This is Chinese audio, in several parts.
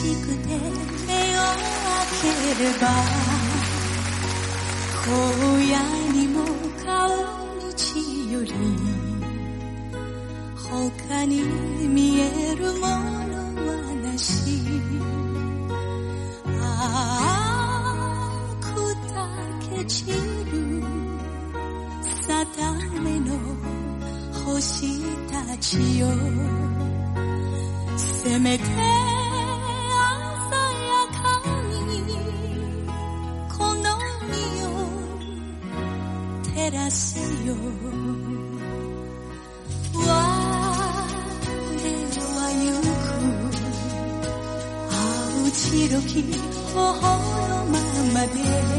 しくて目を開ければ荒野にも顔の血より他に見えるものはなしああ砕け散る定めの星たちよ。せめて白き頬のままで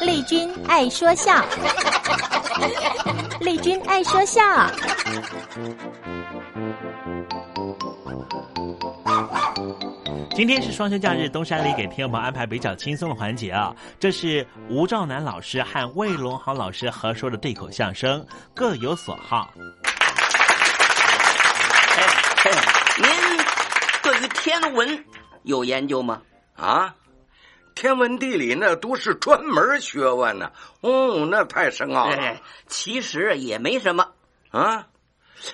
丽君爱说笑，丽君爱说笑。今天是双休假日，东山里给听友们安排比较轻松的环节啊。这是吴兆南老师和魏龙豪老师合说的对口相声，各有所好。您对于天文有研究吗？啊，天文地理那都是专门学问呢。哦，那太深奥了。哎，其实也没什么啊。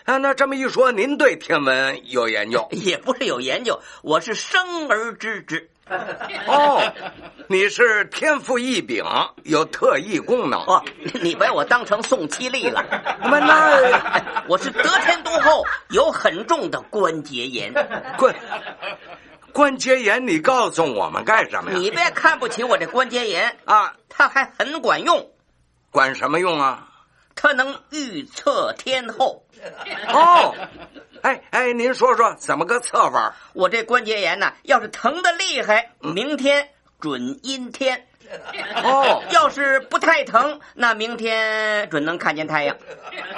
啊，那这么一说，您对天文有研究？也不是有研究，我是生而知之。哦，你是天赋异禀，有特异功能。哦，你把我当成宋七力了。那那 我是得天独厚，有很重的关节炎。关关节炎，你告诉我们干什么呀？你别看不起我这关节炎啊，它还很管用。管什么用啊？它能预测天候。哦，哎哎，您说说怎么个测法？我这关节炎呢，要是疼的厉害，明天准阴天。哦，要是不太疼，那明天准能看见太阳。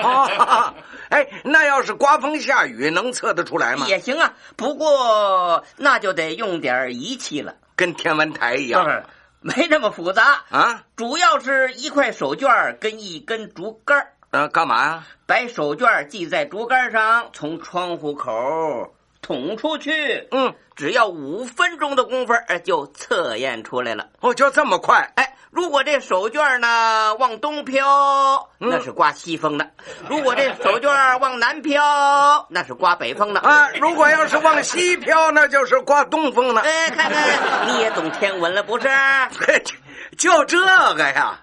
哦，哎，那要是刮风下雨，能测得出来吗？也行啊，不过那就得用点仪器了，跟天文台一样。没那么复杂啊，主要是一块手绢跟一根竹竿啊，干嘛呀？把手绢系在竹竿上，从窗户口捅出去。嗯，只要五分钟的功夫，就测验出来了。哦，就这么快？哎，如果这手绢呢往东飘，那是刮西风的；如果这手绢往南飘，那是刮北风的。啊，如果要是往西飘，那就是刮东风的。哎，看看你也懂天文了不是？就这个呀。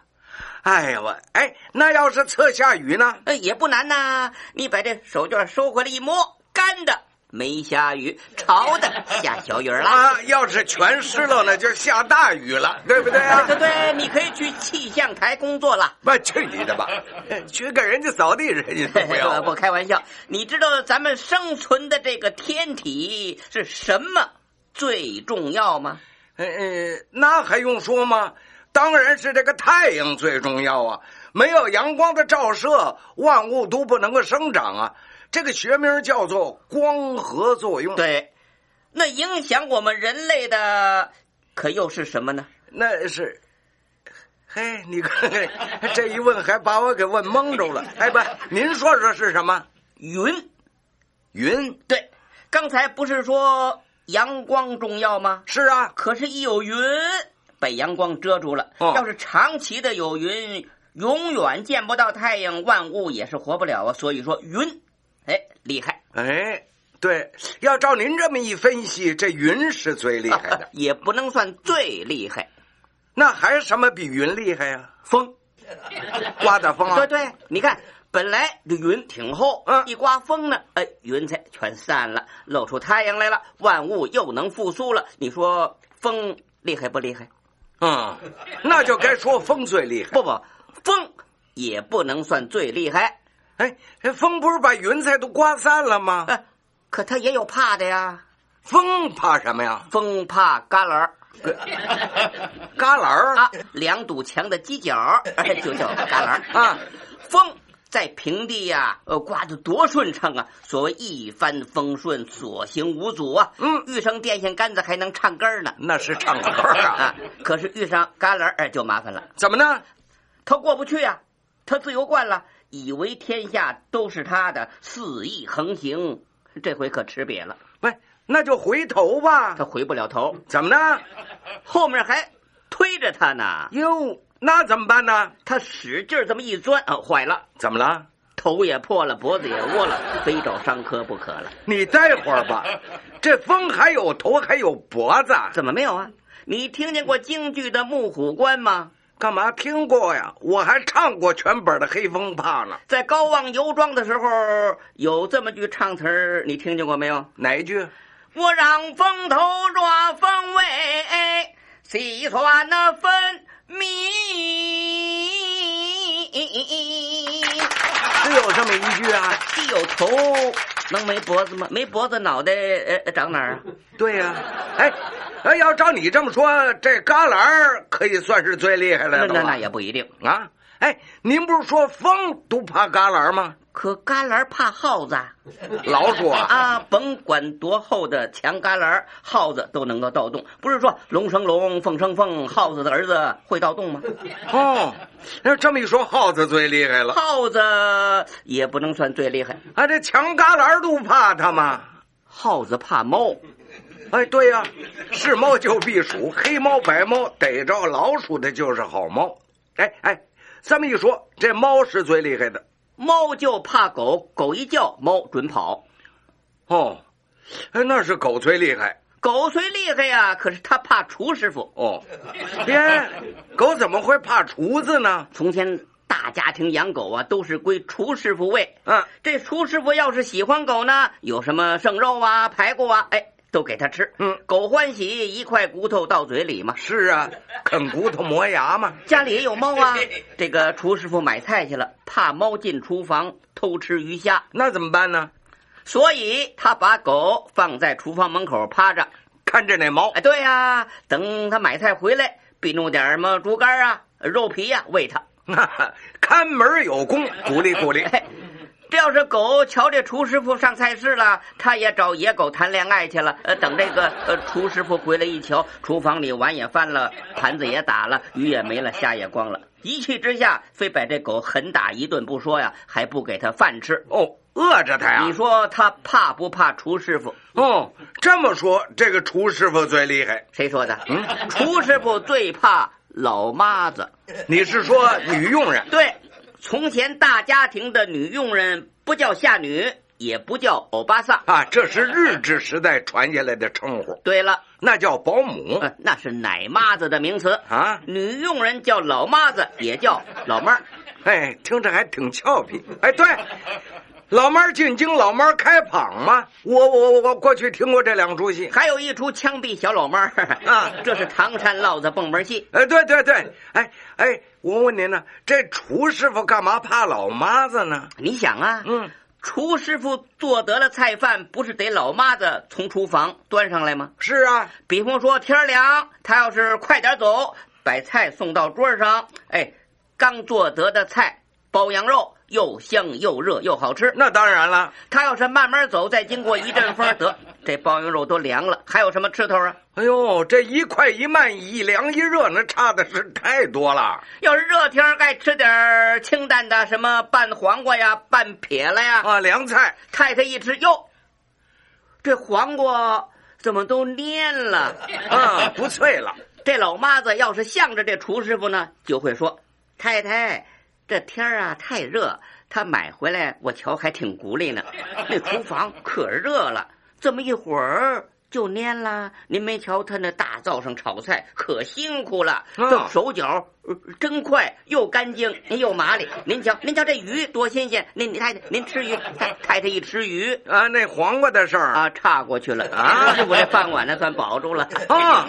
哎呀我，哎，那要是测下雨呢？呃，也不难呐。你把这手绢收回来一摸，干的，没下雨；潮的，下小雨了。啊，要是全湿了，那就下大雨了，对不对啊？对对，你可以去气象台工作了。不，去你的吧！去给人家扫地，人家都不要。不开玩笑，你知道咱们生存的这个天体是什么最重要吗？呃，那还用说吗？当然是这个太阳最重要啊！没有阳光的照射，万物都不能够生长啊。这个学名叫做光合作用。对，那影响我们人类的可又是什么呢？那是，嘿，你看看这一问，还把我给问蒙住了。哎，不，您说说是什么？云，云。对，刚才不是说阳光重要吗？是啊，可是，一有云。被阳光遮住了。哦、要是长期的有云，永远见不到太阳，万物也是活不了啊。所以说云，哎，厉害。哎，对，要照您这么一分析，这云是最厉害的，也不能算最厉害。那还是什么比云厉害呀、啊？风，刮的风啊。对对，你看，本来这云挺厚，嗯，一刮风呢，哎，云彩全散了，露出太阳来了，万物又能复苏了。你说风厉害不厉害？嗯，那就该说风最厉害。不不，风也不能算最厉害。哎，风不是把云彩都刮散了吗？哎，可他也有怕的呀。风怕什么呀？风怕旮旯儿。旮旯儿啊，两堵墙的犄角，哎，就叫旮旯儿啊。风在平地呀，呃，刮得多顺畅啊！所谓一帆风顺，所行无阻啊。嗯，遇上电线杆子还能唱歌呢，那是唱歌啊。啊，可是遇上旮旯儿就麻烦了。怎么呢？他过不去呀，他自由惯了，以为天下都是他的，肆意横行。这回可吃瘪了。喂，那就回头吧。他回不了头。怎么呢？后面还推着他呢。哟。那怎么办呢？他使劲这么一钻，啊，坏了！怎么了？头也破了，脖子也窝了，非找伤科不可了。你待会儿吧，这风还有头还有脖子，怎么没有啊？你听见过京剧的《木虎关》吗？干嘛听过呀？我还唱过全本的《黑风怕》呢。在高望游庄的时候，有这么句唱词儿，你听见过没有？哪一句？我让风头抓风尾，细算那分。明，只有这么一句啊？既有头能没脖子吗？没脖子脑袋呃长哪儿啊？对呀、哎，哎，要照你这么说，这旮旯儿可以算是最厉害的了那那那也不一定。啊！哎，您不是说风都怕旮旯吗？可旮旯怕耗子啊，老鼠啊！啊，甭管多厚的墙旮旯，耗子都能够盗洞。不是说龙生龙，凤生凤，耗子的儿子会盗洞吗？哦，那这么一说，耗子最厉害了。耗子也不能算最厉害，啊，这墙旮旯都怕它吗？耗子怕猫。哎，对呀、是猫就避鼠，黑猫白猫逮着老鼠的就是好猫。哎哎，这么一说，这猫是最厉害的猫就怕狗，狗一叫，猫准跑。哦。哎，那是狗最厉害狗虽厉害呀，可是它怕厨师傅。哦。别，狗怎么会怕厨子呢？从前大家庭养狗啊，都是归厨师傅喂。嗯，这厨师傅要是喜欢狗呢，有什么剩肉啊、排骨啊，哎，都给他吃。嗯，狗欢喜，一块骨头到嘴里嘛。是啊，啃骨头磨牙嘛。家里也有猫啊。这个厨师傅买菜去了，怕猫进厨房偷吃鱼虾，那怎么办呢？所以他把狗放在厨房门口趴着。看着那猫，哎，对呀、等他买菜回来，必弄点什么猪肝啊、肉皮呀、喂他。看门有功，鼓励鼓励。要是狗瞧这厨师傅上菜市了，他也找野狗谈恋爱去了。呃，等这个呃厨师傅回来一瞧，厨房里碗也翻了，盘子也打了，鱼也没了，虾也光了。一气之下，非把这狗狠打一顿不说呀，还不给他饭吃。哦，饿着他呀。你说他怕不怕厨师傅？哦，这么说，这个厨师傅最厉害。谁说的？嗯，厨师傅最怕老妈子。你是说女佣人？对，从前大家庭的女佣人不叫下女，也不叫欧巴桑。啊，这是日治时代传下来的称呼。对了，那叫保姆，呃那是奶妈子的名词啊。女佣人叫老妈子，也叫老妈儿。哎，听着还挺俏皮。哎，对，老猫进京，老猫开蚌嘛。我我我我过去听过这两出戏，还有一出枪毙小老妹儿啊，这是唐山烙子蹦门戏。哎，对对对，哎哎，我问您呢，这厨师傅干嘛怕老妈子呢？你想啊，嗯，厨师傅做得了菜饭，不是得老妈子从厨房端上来吗？是啊，比方说天儿凉，他要是快点走，把菜送到桌上，哎，刚做得的菜，包羊肉又香又热又好吃。那当然了，他要是慢慢走，再经过一阵风，得 这包羊肉都凉了，还有什么吃头啊？哎呦，这一快一慢，一凉一热，那差的是太多了。要是热天儿该吃点清淡的，什么拌黄瓜呀、拌撇了呀。啊，凉菜。太太一吃，哟，这黄瓜怎么都蔫了？啊，不脆了。这老妈子要是向着这厨师傅呢，就会说：“太太，这天儿啊太热，他买回来我瞧还挺鼓励呢。那厨房可热了，这么一会儿就蔫了。您没瞧他那大灶上炒菜可辛苦了，这手脚、呃真快又干净您又麻利。您瞧，您瞧这鱼多新鲜！您您太太您吃鱼，太太太一吃鱼啊，那黄瓜的事儿啊岔过去了啊，我这饭碗呢算保住了啊。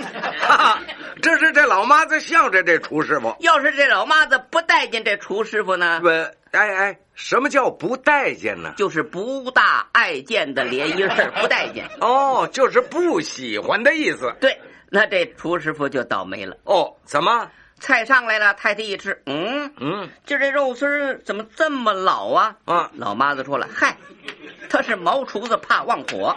啊这是这老妈子向着这厨师傅。要是这老妈子不待见这厨师傅呢？不，哎哎，什么叫不待见呢？就是不大爱见的连音儿，不待见。哦，就是不喜欢的意思。对，那这厨师傅就倒霉了。哦，怎么？菜上来了，太太一吃，嗯嗯，今儿这肉丝儿怎么这么老啊？啊，老妈子说了，嗨，他是毛厨子怕旺火，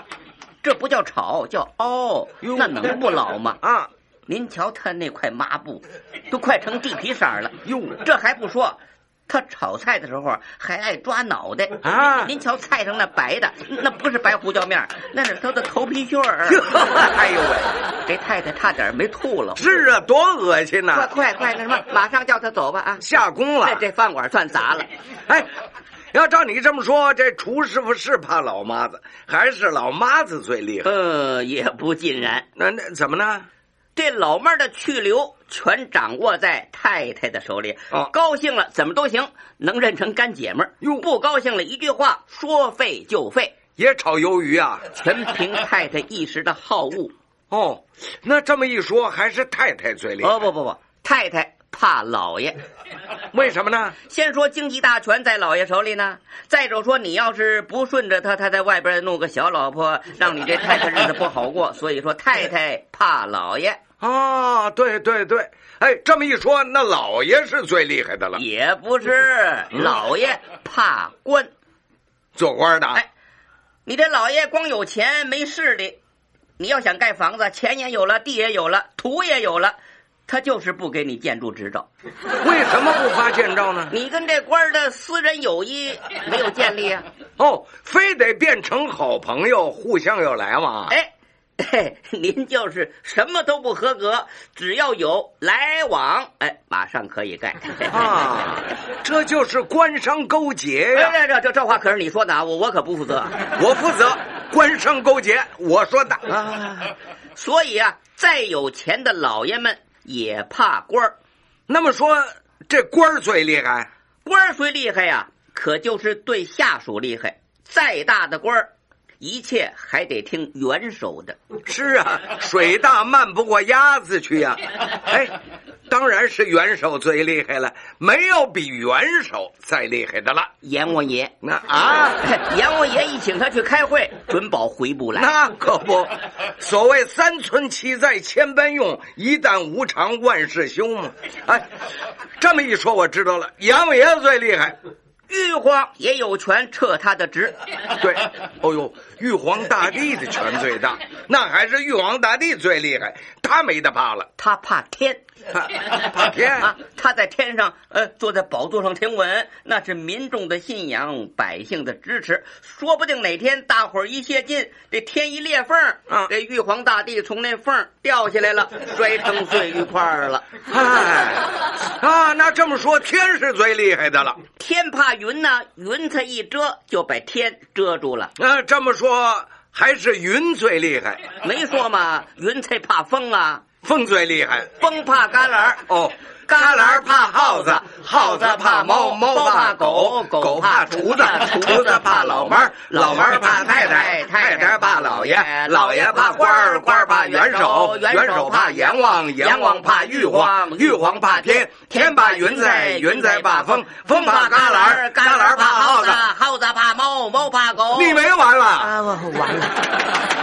这不叫炒，叫熬，那能不老吗？啊。您瞧他那块抹布，都快成地皮色了。哟，这还不说，他炒菜的时候还爱抓脑袋啊！您瞧菜上那白的，那不是白胡椒面，那是他的头皮屑儿。哎呦喂，这太太差点没吐了。是啊，多恶心呐！快快快，那什么，马上叫他走吧啊！下工了，这饭馆算砸了。哎，要照你这么说，这厨师傅是怕老妈子，还是老妈子最厉害？呃，也不尽然。那那怎么呢？这老妹儿的去留全掌握在太太的手里。哦，高兴了怎么都行，能认成干姐们儿。哟，不高兴了，一句话说废就废。也炒鱿鱼啊？全凭太太一时的好恶。哦，那这么一说，还是太太最厉害。哦不不不，太太怕老爷。为什么呢？先说经济大权在老爷手里呢，再者说你要是不顺着他，他在外边弄个小老婆，让你这太太日子不好过。所以说太太怕老爷啊，对对对，哎，这么一说，那老爷是最厉害的了。也不是，老爷怕官，做官的。哎，你这老爷光有钱没势力，你要想盖房子，钱也有了，地也有了，土也有了。他就是不给你建筑执照，为什么不发建照呢？你跟这官的私人友谊没有建立啊？哦，非得变成好朋友，互相有来往。哎，嘿，您就是什么都不合格，只要有来往，哎，马上可以盖。啊，这就是官商勾结呀！这这这这话可是你说的啊，我我可不负责，我负责官商勾结，我说的啊。所以啊，再有钱的老爷们。也怕官儿，那么说这官儿最厉害，官儿最厉害呀，可就是对下属厉害。再大的官儿，一切还得听元首的。是啊，水大漫不过鸭子去呀。哎。当然是元首最厉害了，没有比元首再厉害的了。阎王爷，那啊，阎王爷一请他去开会，准保回不来。那可不，所谓三寸七在千般用，一旦无常万事休嘛。哎，这么一说我知道了，阎王爷最厉害。玉皇也有权撤他的职，对，哦呦，玉皇大帝的权最大，那还是玉皇大帝最厉害，他没得怕了，他怕天，怕天啊！他在天上，呃，坐在宝座上听闻，那是民众的信仰，百姓的支持，说不定哪天大伙儿一泄劲，这天一裂缝，啊，这玉皇大帝从那缝掉下来了，摔成碎玉块了。哎，啊，那这么说，天是最厉害的了，天怕。云呢？云彩一遮就把天遮住了。啊，这么说还是云最厉害？没说嘛，云彩怕风啊，风最厉害。风怕旮旯哦，旮旯怕耗子，耗子怕猫，猫怕狗，狗怕厨子，厨子怕老门老门怕太太，太太怕老爷，老爷怕官儿，官儿怕元首，元首怕阎王，阎王怕玉皇，玉皇怕天，天怕云彩，云彩怕风，风怕旮旯，旮旯怕耗子，耗子怕猫，猫怕狗。你没完了啊！完了。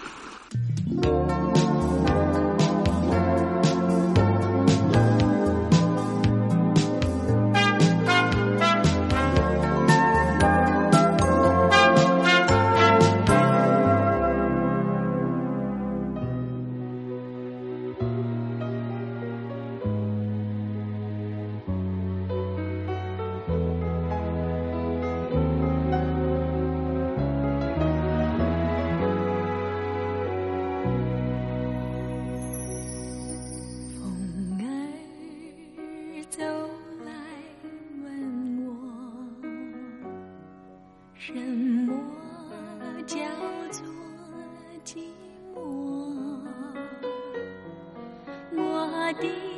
什么叫做寂寞。我的